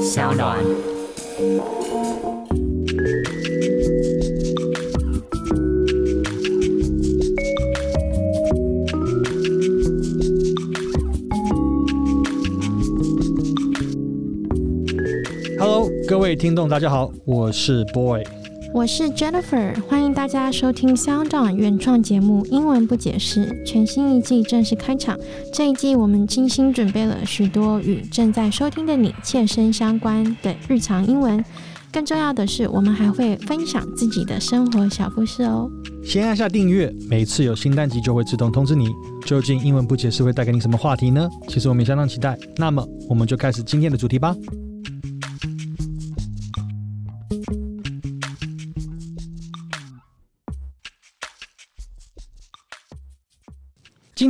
小暖。Hello，各位听众，大家好，我是 Boy。我是 Jennifer，欢迎大家收听 Sound On 原创节目《英文不解释》，全新一季正式开场。这一季我们精心准备了许多与正在收听的你切身相关的日常英文，更重要的是，我们还会分享自己的生活小故事哦。先按下订阅，每次有新单集就会自动通知你。究竟英文不解释会带给你什么话题呢？其实我们也相当期待。那么，我们就开始今天的主题吧。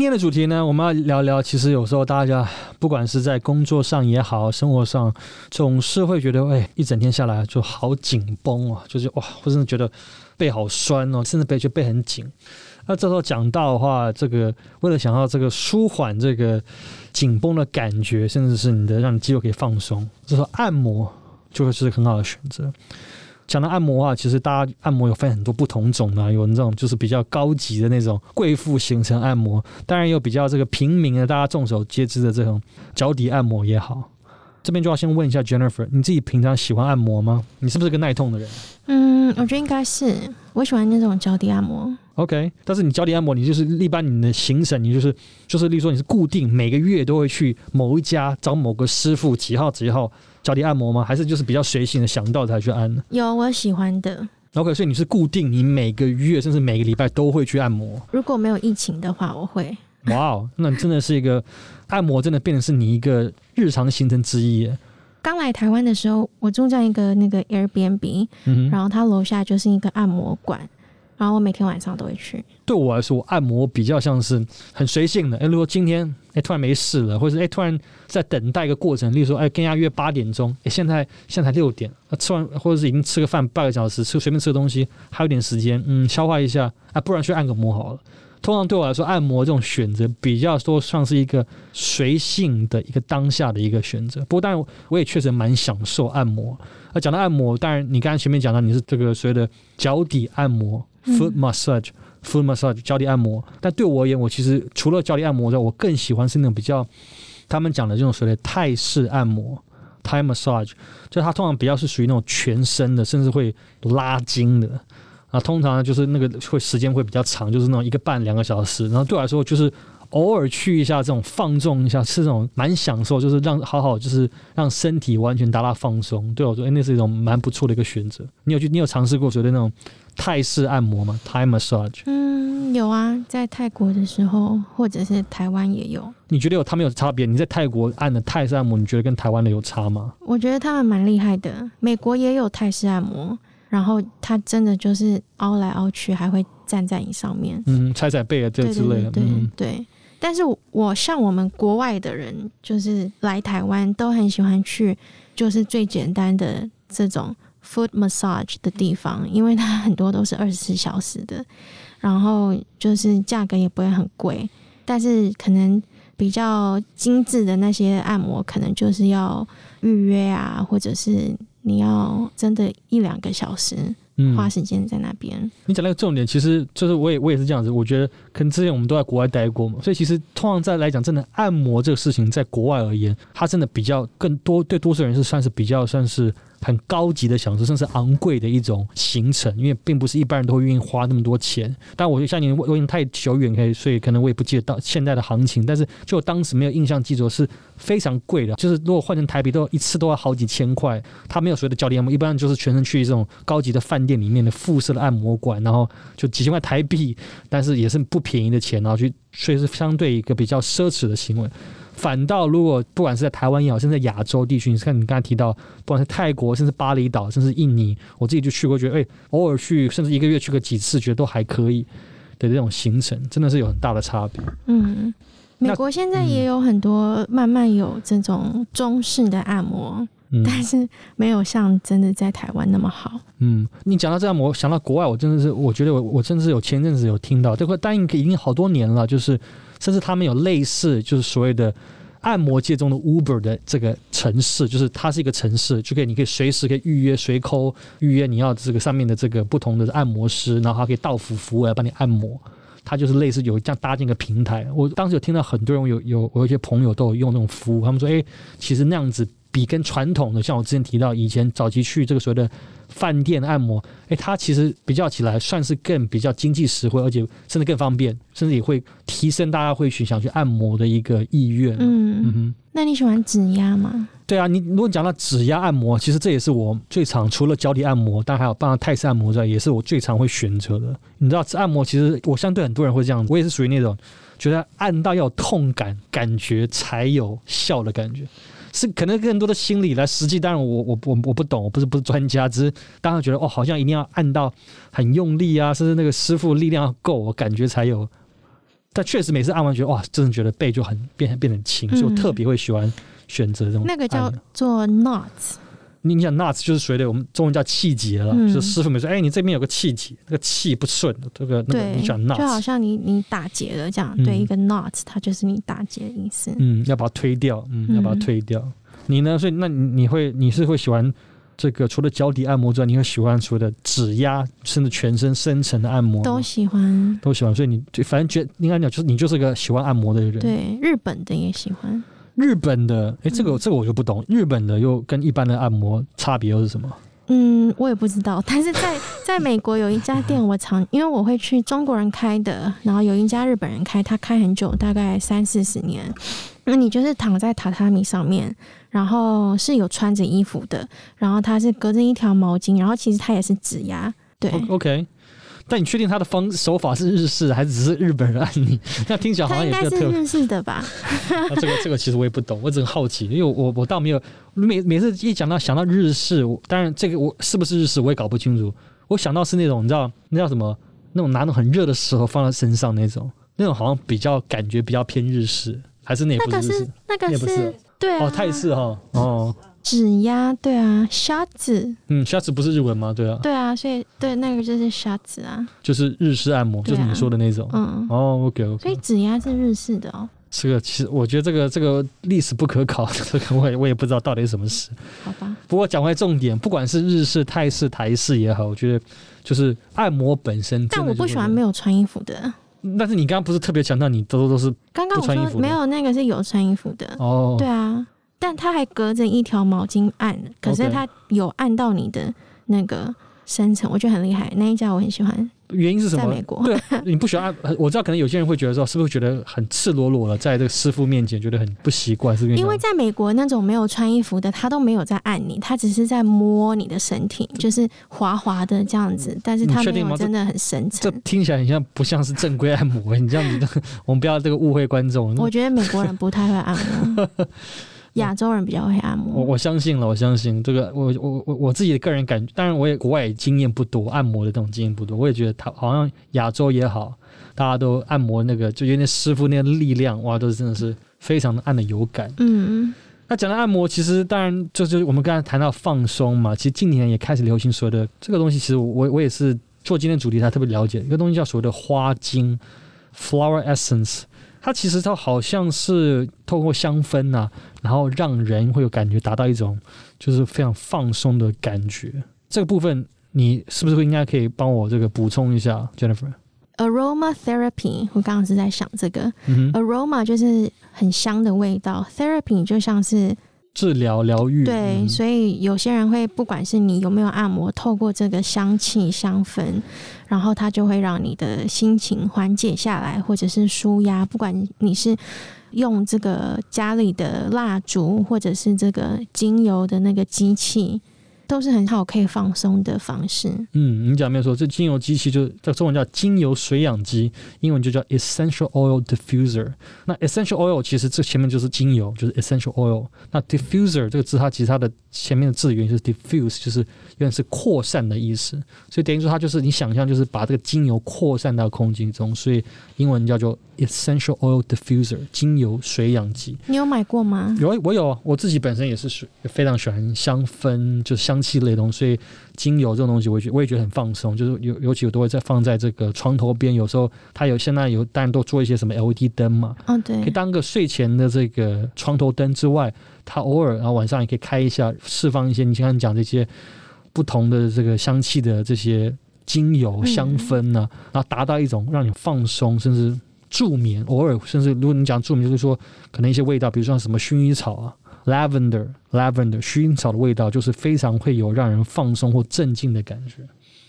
今天的主题呢，我们要聊聊。其实有时候大家不管是在工作上也好，生活上，总是会觉得，哎，一整天下来就好紧绷哦，就是哇，或者觉得背好酸哦，甚至背就背很紧。那这时候讲到的话，这个为了想要这个舒缓这个紧绷的感觉，甚至是你的让你肌肉可以放松，这时候按摩就会是很好的选择。讲到按摩啊，其实大家按摩有分很多不同种的，有那种就是比较高级的那种贵妇形成按摩，当然有比较这个平民的，大家众所皆知的这种脚底按摩也好。这边就要先问一下 Jennifer，你自己平常喜欢按摩吗？你是不是个耐痛的人？嗯，我觉得应该是，我喜欢那种脚底按摩。OK，但是你脚底按摩，你就是一般你的行程，你就是就是，例如说你是固定每个月都会去某一家找某个师傅几号几号。脚底按摩吗？还是就是比较随性的，想到才去按呢？有我喜欢的。OK，所以你是固定，你每个月甚至每个礼拜都会去按摩。如果没有疫情的话，我会。哇哦，那真的是一个按摩，真的变成是你一个日常行程之一。刚来台湾的时候，我住在一个那个 Airbnb，然后它楼下就是一个按摩馆。然后我每天晚上都会去。对我来说，按摩比较像是很随性的。哎，如果今天哎突然没事了，或者是哎突然在等待一个过程，例如说哎跟人家约八点钟，哎现在现在才六点，吃完或者是已经吃个饭半个小时，吃随便吃个东西，还有点时间，嗯，消化一下，啊，不然去按个摩好了。通常对我来说，按摩这种选择比较说像是一个随性的一个当下的一个选择。不过，当然我也确实蛮享受按摩。那讲到按摩，当然你刚才前面讲到你是这个所谓的脚底按摩。Foot massage，foot massage，脚底按摩。但对我而言，我其实除了脚底按摩之外，我更喜欢是那种比较他们讲的这种所谓的泰式按摩 （Thai massage），就它通常比较是属于那种全身的，甚至会拉筋的。啊，通常就是那个会时间会比较长，就是那种一个半两个小时。然后对我来说，就是。偶尔去一下这种放纵一下，是那种蛮享受，就是让好好就是让身体完全达到放松。对我说，哎，那是一种蛮不错的一个选择。你有去，你有尝试过所谓那种泰式按摩吗？Thai massage？嗯，有啊，在泰国的时候，或者是台湾也有。你觉得有他们有差别？你在泰国按的泰式按摩，你觉得跟台湾的有差吗？我觉得他们蛮厉害的。美国也有泰式按摩，然后他真的就是凹来凹去，还会站在你上面，嗯，踩踩背啊这之类的，对对。但是我像我们国外的人，就是来台湾都很喜欢去，就是最简单的这种 foot massage 的地方，因为它很多都是二十四小时的，然后就是价格也不会很贵，但是可能比较精致的那些按摩，可能就是要预约啊，或者是你要真的一两个小时。花时间在那边。你讲那个重点，其实就是我也我也是这样子。我觉得可能之前我们都在国外待过嘛，所以其实通常在来讲，真的按摩这个事情，在国外而言，它真的比较更多对多数人是算是比较算是。很高级的享受，甚至昂贵的一种行程，因为并不是一般人都会愿意花那么多钱。但我就像你，我因为太久远，可以，所以可能我也不记得到现在的行情。但是就当时没有印象记住，是非常贵的。就是如果换成台币，都一次都要好几千块。他没有所谓的教练按摩，一般就是全程去这种高级的饭店里面的复式的按摩馆，然后就几千块台币，但是也是不便宜的钱，然后去，所以是相对一个比较奢侈的行为。反倒，如果不管是在台湾也好，甚至在亚洲地区，你看你刚才提到，不管是泰国，甚至巴厘岛，甚至印尼，我自己就去过，觉得哎，偶尔去，甚至一个月去个几次，觉得都还可以的这种行程，真的是有很大的差别。嗯，美国现在也有很多慢慢有这种中式的按摩，但是没有像真的在台湾那么好。嗯，你讲到这样，我想到国外，我真的是，我觉得我我真的是有前阵子有听到，这块答应已经好多年了，就是。甚至他们有类似，就是所谓的按摩界中的 Uber 的这个城市，就是它是一个城市，就可以你可以随时可以预约随扣预约你要这个上面的这个不同的按摩师，然后还可以到府服务来帮你按摩。它就是类似有这样搭建一个平台。我当时有听到很多人有有我有一些朋友都有用那种服务，他们说，诶，其实那样子比跟传统的，像我之前提到以前早期去这个所谓的饭店按摩，诶，它其实比较起来算是更比较经济实惠，而且甚至更方便，甚至也会提升大家会去想去按摩的一个意愿。嗯嗯哼，那你喜欢指压吗？对啊，你如果讲到指压按摩，其实这也是我最常除了脚底按摩，但还有帮泰式按摩之外，也是我最常会选择的。你知道，按摩其实我相对很多人会这样，我也是属于那种觉得按到要有痛感感觉才有效的感觉，是可能更多的心理来。实际当然我我我我不懂，我不是不是专家，只是当然觉得哦，好像一定要按到很用力啊，甚至那个师傅力量要够，我感觉才有。但确实每次按完觉得哇，真的觉得背就很变变得轻，所以我特别会喜欢。选择这种那个叫做 knots，你你想 knots 就是随的我们中文叫气节了，就是师傅们说，哎，你这边有个气节，那个气不顺，这个那个你讲 knots，就好像你你打结了这样，对一个 knots，它就是你打结的意思。嗯，要把它推掉，嗯，要把它推掉。你呢？所以那你会你是会喜欢这个除了脚底按摩之外，你会喜欢除了指压甚至全身深层的按摩？都喜欢，都喜欢。所以你反正觉应该讲就是你就是个喜欢按摩的人。对，日本的也喜欢。日本的，哎，这个这个我就不懂。日本的又跟一般的按摩差别又是什么？嗯，我也不知道。但是在在美国有一家店，我常因为我会去中国人开的，然后有一家日本人开，他开很久，大概三四十年。那你就是躺在榻榻米上面，然后是有穿着衣服的，然后他是隔着一条毛巾，然后其实他也是指压。对，OK。但你确定他的方手法是日式，还是只是日本人按你？那听起来好像也是日式的吧？这个这个其实我也不懂，我只是好奇，因为我我倒没有每每次一讲到想到日式，当然这个我是不是日式我也搞不清楚。我想到是那种你知道那叫什么？那种拿那种很热的石头放在身上那种，那种好像比较感觉比较偏日式，还是那那个是那个是对哦泰式哈哦。指压对啊，沙子嗯，沙子不是日文吗？对啊，对啊，所以对那个就是沙子啊，就是日式按摩，就是你说的那种。嗯，哦，OK OK，所以指压是日式的哦。这个其实我觉得这个这个历史不可考，这个 我也我也不知道到底是什么事。好吧。不过讲回重点，不管是日式、泰式、台式也好，我觉得就是按摩本身。但我不喜欢没有穿衣服的。但是你刚刚不是特别强调你都都是刚刚我说没有那个是有穿衣服的哦。对啊。但他还隔着一条毛巾按，可是他有按到你的那个深层，我觉得很厉害。那一家我很喜欢。原因是什么？在美国，对，你不喜欢按，我知道可能有些人会觉得说，是不是觉得很赤裸裸的，在这个师傅面前觉得很不习惯，是不是？因为在美国那种没有穿衣服的，他都没有在按你，他只是在摸你的身体，就是滑滑的这样子，但是他没有真的很深层。这听起来很像不像是正规按摩？你这样子，我们不要这个误会观众。我觉得美国人不太会按摩。亚洲人比较会按摩，我我相信了，我相信这个，我我我我自己的个人感觉，当然我也国外经验不多，按摩的这种经验不多，我也觉得他好像亚洲也好，大家都按摩那个，就有点师傅那个力量，哇，都是真的是非常的按的有感。嗯，那讲到按摩，其实当然就是我们刚才谈到放松嘛，其实近年也开始流行所谓的这个东西，其实我我也是做今天主题才特别了解一个东西，叫所谓的花精 （flower essence）。它其实它好像是透过香氛呐，然后让人会有感觉，达到一种就是非常放松的感觉。这个部分你是不是应该可以帮我这个补充一下，Jennifer？Aroma therapy，我刚刚是在想这个，aroma 就是很香的味道，therapy 就像是。治疗疗愈，对，所以有些人会，不管是你有没有按摩，透过这个香气香氛，然后它就会让你的心情缓解下来，或者是舒压。不管你是用这个家里的蜡烛，或者是这个精油的那个机器。都是很好可以放松的方式。嗯，你讲没有说，这精油机器就在中文叫精油水养机，英文就叫 essential oil diffuser。那 essential oil 其实这前面就是精油，就是 essential oil。那 diffuser 这个字，它其实它的前面的字源就是 diffuse，就是原来是扩散的意思。所以等于说它就是你想象就是把这个精油扩散到空气中，所以英文叫做 essential oil diffuser，精油水养机。你有买过吗？有，我有，我自己本身也是非常喜欢香氛，就香。气类的东西，所以精油这种东西，我觉我也觉得很放松。就是尤尤其我都会在放在这个床头边，有时候它有现在有当然都做一些什么 LED 灯嘛，哦，可以，当个睡前的这个床头灯之外，它偶尔然后晚上也可以开一下，释放一些你刚刚讲这些不同的这个香气的这些精油嗯香氛呢、然后达到一种让你放松甚至助眠，偶尔甚至如果你讲助眠，就是说可能一些味道，比如说什么薰衣草啊。lavender lavender 薰衣草的味道就是非常会有让人放松或镇静的感觉。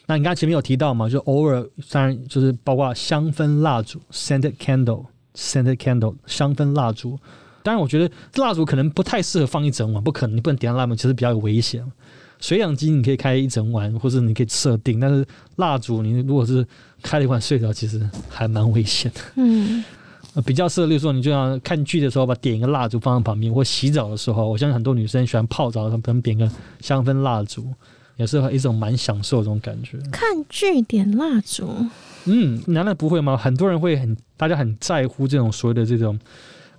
那你刚才前面有提到嘛，就偶尔当然就是包括香氛蜡烛 scented candle scented candle 香氛蜡烛。当然，我觉得蜡烛可能不太适合放一整晚，不可能，你不能点蜡烛，其实比较有危险。水氧机你可以开一整晚，或者你可以设定，但是蜡烛你如果是开了一晚睡着，其实还蛮危险的。嗯，呃，比较适合，例如说你就像看剧的时候，把点一个蜡烛放在旁边，或洗澡的时候，我相信很多女生喜欢泡澡，她们点个香氛蜡烛，也是一种蛮享受这种感觉。看剧点蜡烛，嗯，难道不会吗？很多人会很，大家很在乎这种所谓的这种，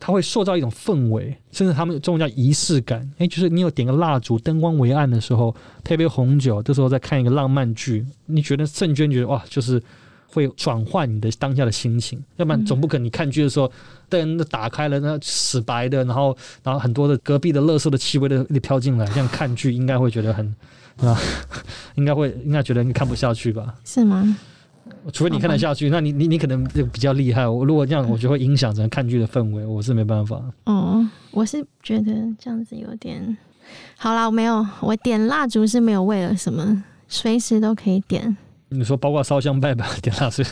它会塑造一种氛围，甚至他们这种叫仪式感。诶，就是你有点个蜡烛，灯光微暗的时候，配杯红酒，这时候再看一个浪漫剧，你觉得瞬间觉得哇，就是会转换你的当下的心情。要不然总不可能你看剧的时候灯都打开了，那死白的，然后然后很多的隔壁的垃圾的气味都都飘进来，这样看剧应该会觉得很啊，应该会应该觉得你看不下去吧。是吗？除非你看得下去，那你你你可能就比较厉害。我如果这样，我就会影响整个看剧的氛围，我是没办法。哦，我是觉得这样子有点好啦，我没有，我点蜡烛是没有为了什么，随时都可以点，你说包括烧香拜拜、点蜡烛，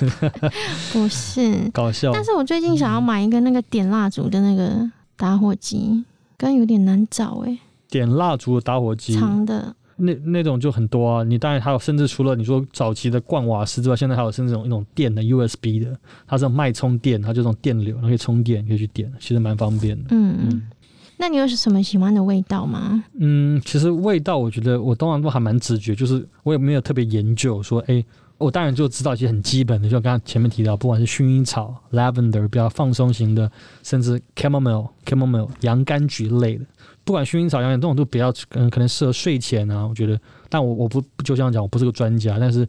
不是。搞笑。但是我最近想要买一个那个点蜡烛的那个打火机，刚有点难找哎、点蜡烛的打火机，长的，那那种就很多啊。你当然还有，甚至除了你说早期的灌瓦斯之外，现在还有甚至一种一种电的 USB 的，它是脉冲电，它就这种电流，然后可以充电，可以去点，其实蛮方便的。嗯，嗯那你有什么喜欢的味道吗？嗯，其实味道我觉得我当然都还蛮直觉，就是我也没有特别研究说，哎、我当然就知道一些很基本的，就刚刚前面提到，不管是薰衣草、lavender 比较放松型的，甚至 chamomile、chamomile 洋甘菊类的，不管薰衣草、洋甘这种都比较嗯可能适合睡前啊。我觉得，但我我不就这样讲，我不是个专家，但是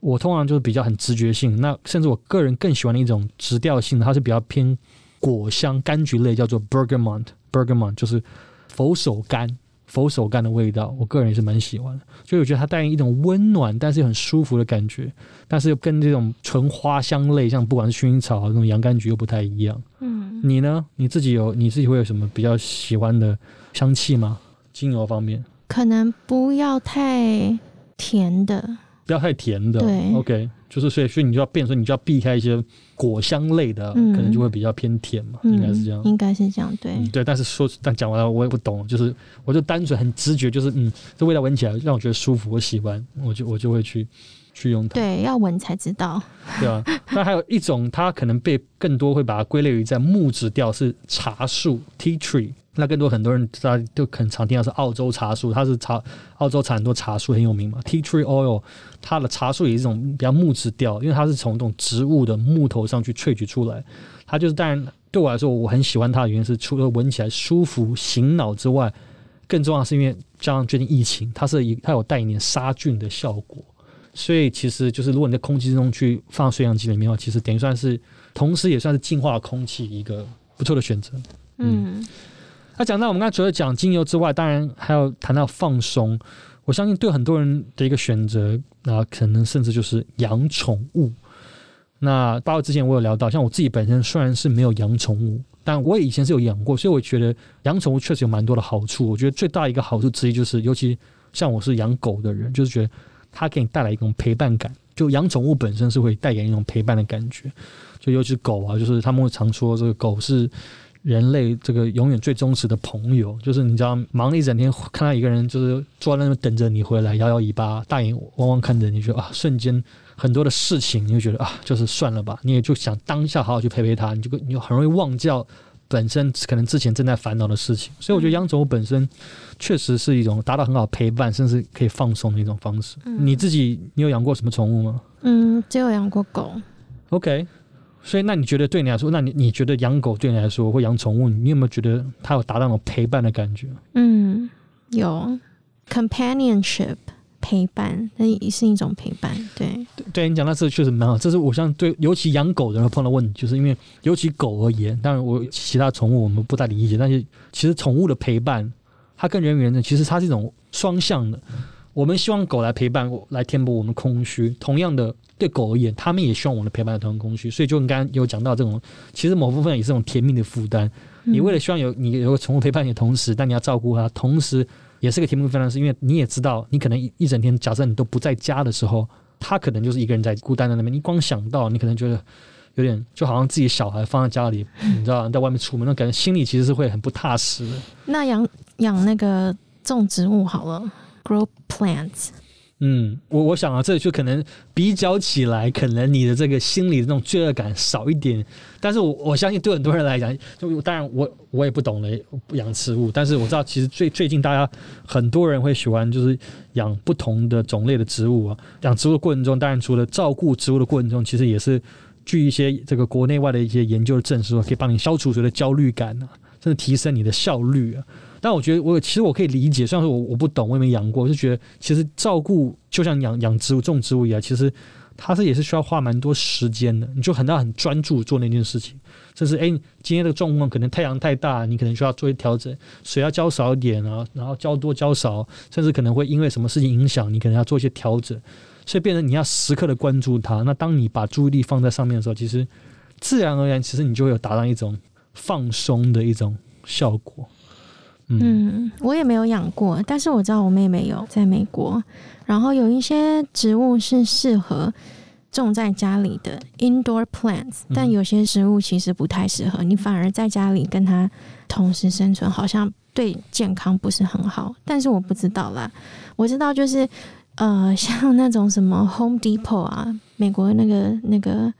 我通常就是比较很直觉性。那甚至我个人更喜欢的一种直调性的，它是比较偏果香柑橘类，叫做 bergamot。bergamot 就是佛手柑。佛手柑的味道，我个人也是蛮喜欢的，就我觉得它带一种温暖，但是又很舒服的感觉，但是又跟这种纯花香类，像不管是薰衣草啊那种洋甘菊又不太一样。嗯，你呢？你自己有你自己会有什么比较喜欢的香气吗？精油方面可能不要太甜的，不要太甜的。对，OK，就是所以所以你就要变成你就要避开一些果香类的，嗯可能就会比较偏甜嘛，嗯，应该是这样。应该是这样，对，嗯，对，但是说，但讲完了我也不懂，就是我就单纯很直觉，就是嗯，这味道闻起来让我觉得舒服，我喜欢，我就我就会去去用它，对，要闻才知道，对啊。那还有一种，它可能被更多会把它归类于在木质调是茶树 （tea tree）。那更多很多人大家都很常听到是澳洲茶树，它是茶澳洲产很多茶树很有名嘛。Tea tree oil，它的茶树也是一种比较木质调，因为它是从这种植物的木头上去萃取出来。它就是当然对我来说，我很喜欢它的原因是除了闻起来舒服、醒脑之外，更重要的是因为加上最近疫情，它是一它有带一点杀菌的效果。所以其实就是如果你在空气中去放水氧机里面的话，其实等于算是同时也算是净化空气一个不错的选择。嗯那讲到我们刚才除了讲精油之外，当然还有谈到放松。我相信对很多人的一个选择，那可能甚至就是养宠物。那包括之前我有聊到，像我自己本身虽然是没有养宠物，但我以前是有养过，所以我觉得养宠物确实有蛮多的好处。我觉得最大一个好处之一就是，尤其像我是养狗的人，就是觉得它给你带来一种陪伴感。就养宠物本身是会带给你一种陪伴的感觉，就尤其狗啊，就是他们会常说这个狗是人类这个永远最忠实的朋友，就是你知道忙了一整天，看到一个人就是坐在那边等着你回来，摇摇尾巴，大眼汪汪看着你，觉得啊，瞬间很多的事情，你就觉得啊，就是算了吧，你也就想当下好好去陪陪他，你就你就很容易忘掉本身可能之前正在烦恼的事情。所以我觉得养宠物本身确实是一种达到很好陪伴，甚至可以放松的一种方式。嗯你自己你有养过什么宠物吗嗯，只有养过狗，？OK。所以，那你觉得对你来说，那你你觉得养狗对你来说，或养宠物，你有没有觉得它有达到那种陪伴的感觉？嗯，有，companionship 陪伴，那也是一种陪伴。对，对你讲到这确实蛮好，这是我像对尤其养狗的人碰到问题，就是因为尤其狗而言，当然我其他宠物我们不太理解，但是其实宠物的陪伴，它跟人与人的其实它是一种双向的。我们希望狗来陪伴，来填补我们空虚。同样的，对狗而言，他们也希望我们陪伴同样空虚。所以，就你刚刚有讲到这种，其实某部分也是这种甜蜜的负担。你为了希望有你有个宠物陪伴你的同时，但你要照顾它，同时也是个甜蜜负担，是因为你也知道，你可能一一整天，假设你都不在家的时候，它可能就是一个人在孤单在那边。你光想到，你可能觉得有点就好像自己小孩放在家里，你知道，在外面出门，那感觉心里其实是会很不踏实的。那养养那个种植物好了，grow plants。嗯，我我想啊，这就可能比较起来，可能你的这个心理的那种罪恶感少一点。但是我我相信对很多人来讲，就当然我我也不懂得养植物，但是我知道其实最最近大家很多人会喜欢就是养不同的种类的植物啊。养植物的过程中，当然除了照顾植物的过程中，其实也是据一些这个国内外的一些研究的证实，可以帮你消除所谓的焦虑感啊，甚至提升你的效率啊。但我觉得，我其实我可以理解，虽然说我我不懂，我也没养过，我就觉得其实照顾就像养养植物、种植物一样，其实它是也是需要花蛮多时间的。你就很大很专注做那件事情，甚至哎，今天的状况可能太阳太大，你可能需要做一调整，水要浇少一点啊，然后浇多浇少，甚至可能会因为什么事情影响，你可能要做一些调整，所以变成你要时刻的关注它。那当你把注意力放在上面的时候，其实自然而然，其实你就会有达到一种放松的一种效果。嗯，我也没有养过，但是我知道我妹妹有在美国，然后有一些植物是适合种在家里的 indoor plants，但有些植物其实不太适合，你反而在家里跟它同时生存，好像对健康不是很好。但是我不知道啦，我知道就是呃，像那种什么 Home Depot 啊，美国那个那个。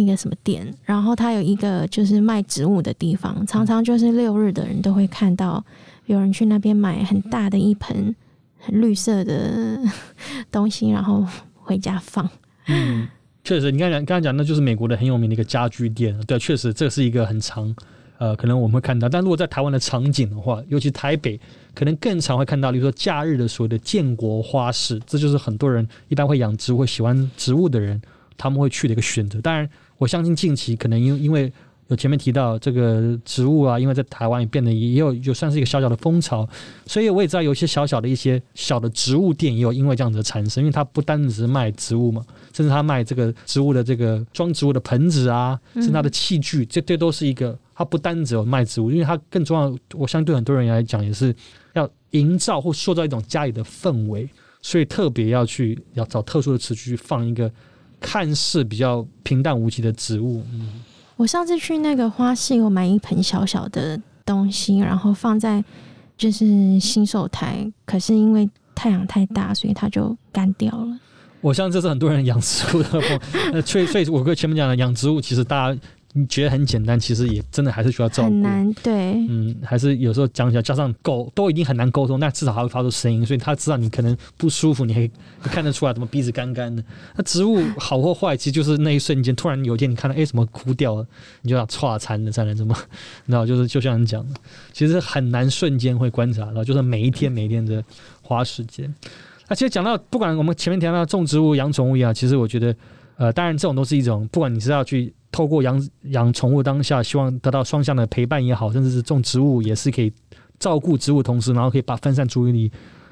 一个什么店，然后它有一个就是卖植物的地方，常常就是六日的人都会看到有人去那边买很大的一盆很绿色的 东西，然后回家放。嗯，确实，你刚讲刚才讲，那就是美国的很有名的一个家居店。对，确实这是一个很长，呃，可能我们会看到。但如果在台湾的场景的话，尤其台北，可能更常会看到，比如说假日的所谓的建国花市，这就是很多人一般会养植物、喜欢植物的人他们会去的一个选择。当然。我相信近期可能因因为有前面提到这个植物啊，因为在台湾也变得也有就算是一个小小的风潮，所以我也知道有一些小小的一些小的植物店也有因为这样子的产生，因为它不单只是卖植物嘛，甚至它卖这个植物的这个装植物的盆子啊，甚至它的器具，这这都是一个它不单只有卖植物，因为它更重要，我相信对很多人来讲也是要营造或塑造一种家里的氛围，所以特别要去要找特殊的词去放一个。看似比较平淡无奇的植物，嗯，我上次去那个花市，我买一盆小小的东西，然后放在就是新手台，可是因为太阳太大，所以它就干掉了。我相信这是很多人养植物的所以所以我跟前面讲的养植物，其实大家。你觉得很简单，其实也真的还是需要照顾。很难，对。嗯，还是有时候讲起来，加上狗都已经很难沟通，但至少还会发出声音，所以它知道你可能不舒服，你还看得出来，怎么鼻子干干的。那植物好或坏，其实就是那一瞬间，突然有一天你看到，哎，怎么枯掉了，你就要歘残的才能怎么？然后就是就像你讲的，其实很难瞬间会观察到，就是每一天每一天的花时间。那其实讲到，不管我们前面提到种植物、养宠物也好，其实我觉得，呃，当然这种都是一种，不管你是要去。透过养养宠物当下，希望得到双向的陪伴也好，甚至是种植物也是可以照顾植物，同时然后可以把分散注意力。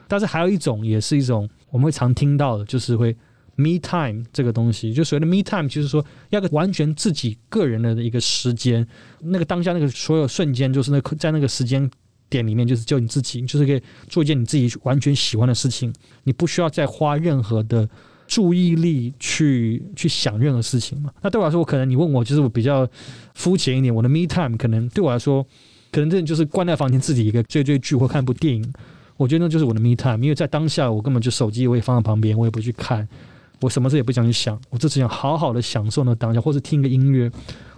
但是还有一种，也是一种我们会常听到的，就是会 me time 这个东西。就所谓的 me time，就是说要个完全自己个人的一个时间，那个当下那个所有瞬间，就是那在那个时间点里面，就是就你自己，就是可以做一件你自己完全喜欢的事情，你不需要再花任何的。注意力去去想任何事情嘛？那对我来说，我可能你问我，就是我比较肤浅一点。我的 me time 可能对我来说，可能真的就是关在房间自己一个追追剧或看部电影。我觉得那就是我的 me time，因为在当下我根本就手机我也放在旁边，我也不去看，我什么事也不想去想，我就只想好好的享受那当下，或者听个音乐。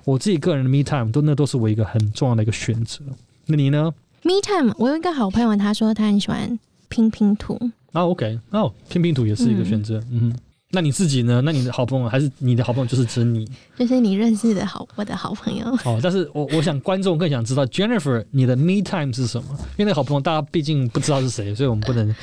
我自己个人的 me time 都那都是我一个很重要的一个选择。那你呢？me time，我有一个好朋友，他说他很喜欢拼拼图。啊，OK，哦，拼拼图也是一个选择，嗯，那你自己呢？那你的好朋友还是你的好朋友就是指你就是你认识的好我的好朋友。哦？但是我我想观众更想知道 Jennifer 你的 me time 是什么？因为那好朋友大家毕竟不知道是谁，所以我们不能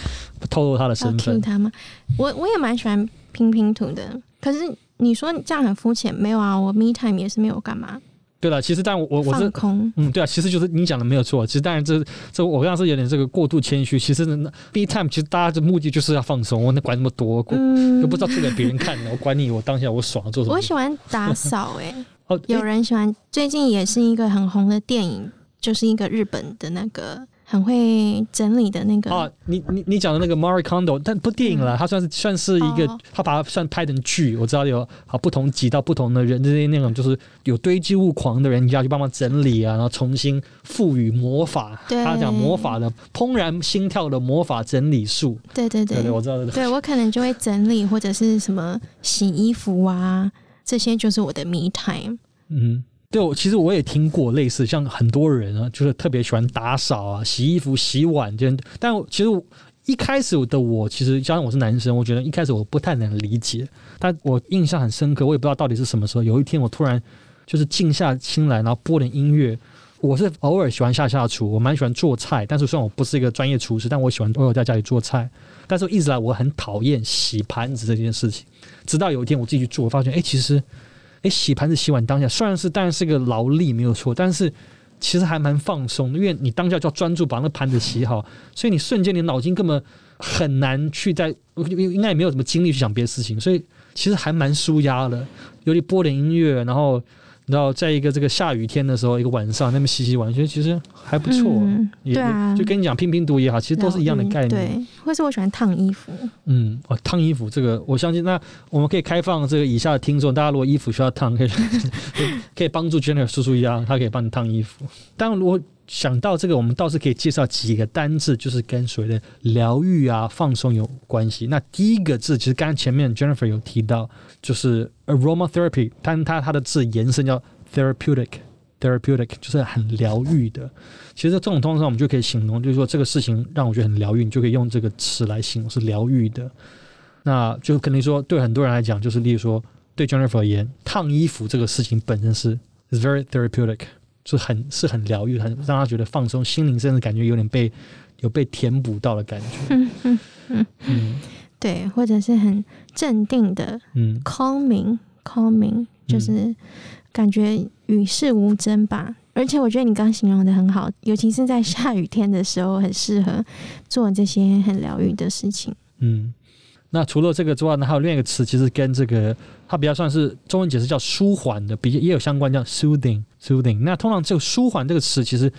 透露他的身份。他吗？我我也蛮喜欢拼拼图的，可是你说你这样很肤浅，没有啊？我 me time 也是没有干嘛，对了，其实但我我我是空。嗯，对啊，其实就是你讲的没有错。其实当然这这我刚刚是有点这个过度谦虚。其实呢，B time 其实大家的目的就是要放松，我那管那么多，又不知道做给别人看的，我管你，我当下我爽做什么我。喜欢打扫、欸，哦，有人喜欢。最近也是一个很红的电影，就是一个日本的那个很会整理的那个。啊，你你你讲的那个 Marie Kondo，但不电影了，它算是算是一个哦，他把它算拍成剧。我知道有好不同几到不同的人，这些那种就是有堆积物狂的人，你要去帮忙整理啊，然后重新赋予魔法。对他讲魔法的怦然心跳的魔法整理术。对对对我知道。对我可能就会整理或者是什么洗衣服啊，这些就是我的 me time。嗯，对，我其实我也听过类似，像很多人啊，就是特别喜欢打扫啊、洗衣服、洗碗这样。但其实一开始的我，其实加上我是男生，我觉得一开始我不太能理解。但我印象很深刻，我也不知道到底是什么时候。有一天我突然就是静下心来，然后播点音乐。我是偶尔喜欢下下厨，我蛮喜欢做菜，但是虽然我不是一个专业厨师，但我喜欢偶尔在家里做菜。但是一直来我很讨厌洗盘子这件事情，直到有一天我自己去做，我发现哎，诶其实洗盘子、洗碗当下虽然是当然是个劳力没有错，但是其实还蛮放松的，因为你当下就要专注把那个盘子洗好，所以你瞬间你脑筋根本很难去在，应该也没有什么精力去想别的事情，所以其实还蛮舒压的。尤其播点音乐，然后然后在一个这个下雨天的时候，一个晚上那么洗洗碗，觉得其实还不错。嗯也对啊就跟你讲拼拼读也好，其实都是一样的概念。对，或是我喜欢烫衣服，嗯，哦，烫衣服这个，我相信那我们可以开放这个以下的听众，大家如果衣服需要烫，可以可以 可以帮助 Jenner 叔叔一样，他可以帮你烫衣服。当然，如果想到这个，我们倒是可以介绍几个单字，就是跟所谓的疗愈啊、放松有关系。那第一个字，其实刚刚前面 Jennifer 有提到，就是 aromatherapy，但它它的字延伸叫 therapeutic。therapeutic 就是很疗愈的，其实这种通常我们就可以形容，就是说这个事情让我觉得很疗愈，你就可以用这个词来形容是疗愈的。那就肯定说，对很多人来讲，就是例如说，对 Jennifer 而言，烫衣服这个事情本身是 very therapeutic，是很是很疗愈，很让他觉得放松，心灵甚至感觉有点被有被填补到的感觉。嗯嗯嗯，嗯对，或者是很镇定的嗯 calming calming，就是感觉与世无争吧。而且我觉得你刚刚形容的很好，尤其是在下雨天的时候，很适合做这些很疗愈的事情。嗯。那除了这个之外呢，还有另一个词，其实跟这个它比较算是中文解释叫舒缓的，比也有相关叫 soothing soothing。那通常这个舒缓这个词，其实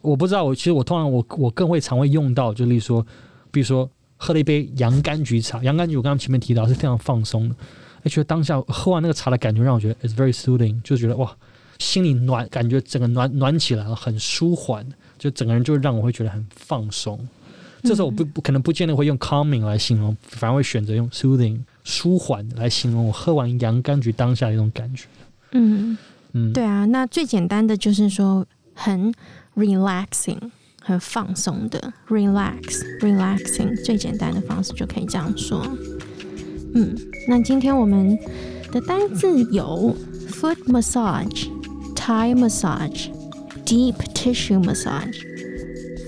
我不知道，我其实我通常我我更会常会用到，就例如说，比如说喝了一杯洋甘菊茶，洋甘菊我刚刚前面提到是非常放松的，而且当下喝完那个茶的感觉让我觉得 is very soothing，就觉得哇，心里暖，感觉整个暖暖起来了，很舒缓，就整个人就让我会觉得很放松。这时候我不不可能不见得会用 calming 来形容，反而会选择用 soothing 舒缓来形容我喝完洋甘菊当下的一种感觉。嗯，嗯，对啊，那最简单的就是说很 relaxing，很放松的 relax relaxing，最简单的方式就可以这样说。嗯，那今天我们的单字有 foot massage、Thai massage、deep tissue massage、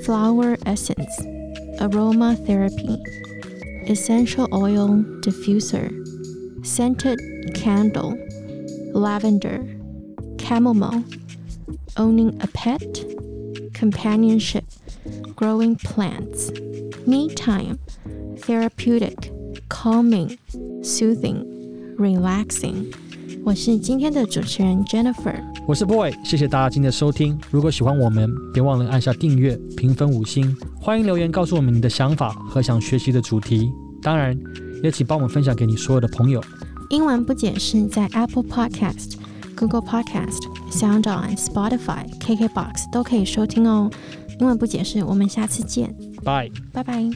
flower essence、aromatherapy、essential oil diffuser、scented candle、lavender、chamomile、owning a pet、companionship、growing plants、me time、therapeutic、calming、soothing、relaxing。我是今天的主持人 Jennifer。我是 boy，谢谢大家今天的收听。如果喜欢我们，别忘了按下订阅、评分五星。 欢迎留言告诉我们你的想法和想学习的主题。当然，也请帮我们分享给你所有的朋友。英文不解释在 Apple Podcast、Google Podcast、Sound On、Spotify、KKBox 都可以收听哦。英文不解释，我们下次见，拜。拜拜。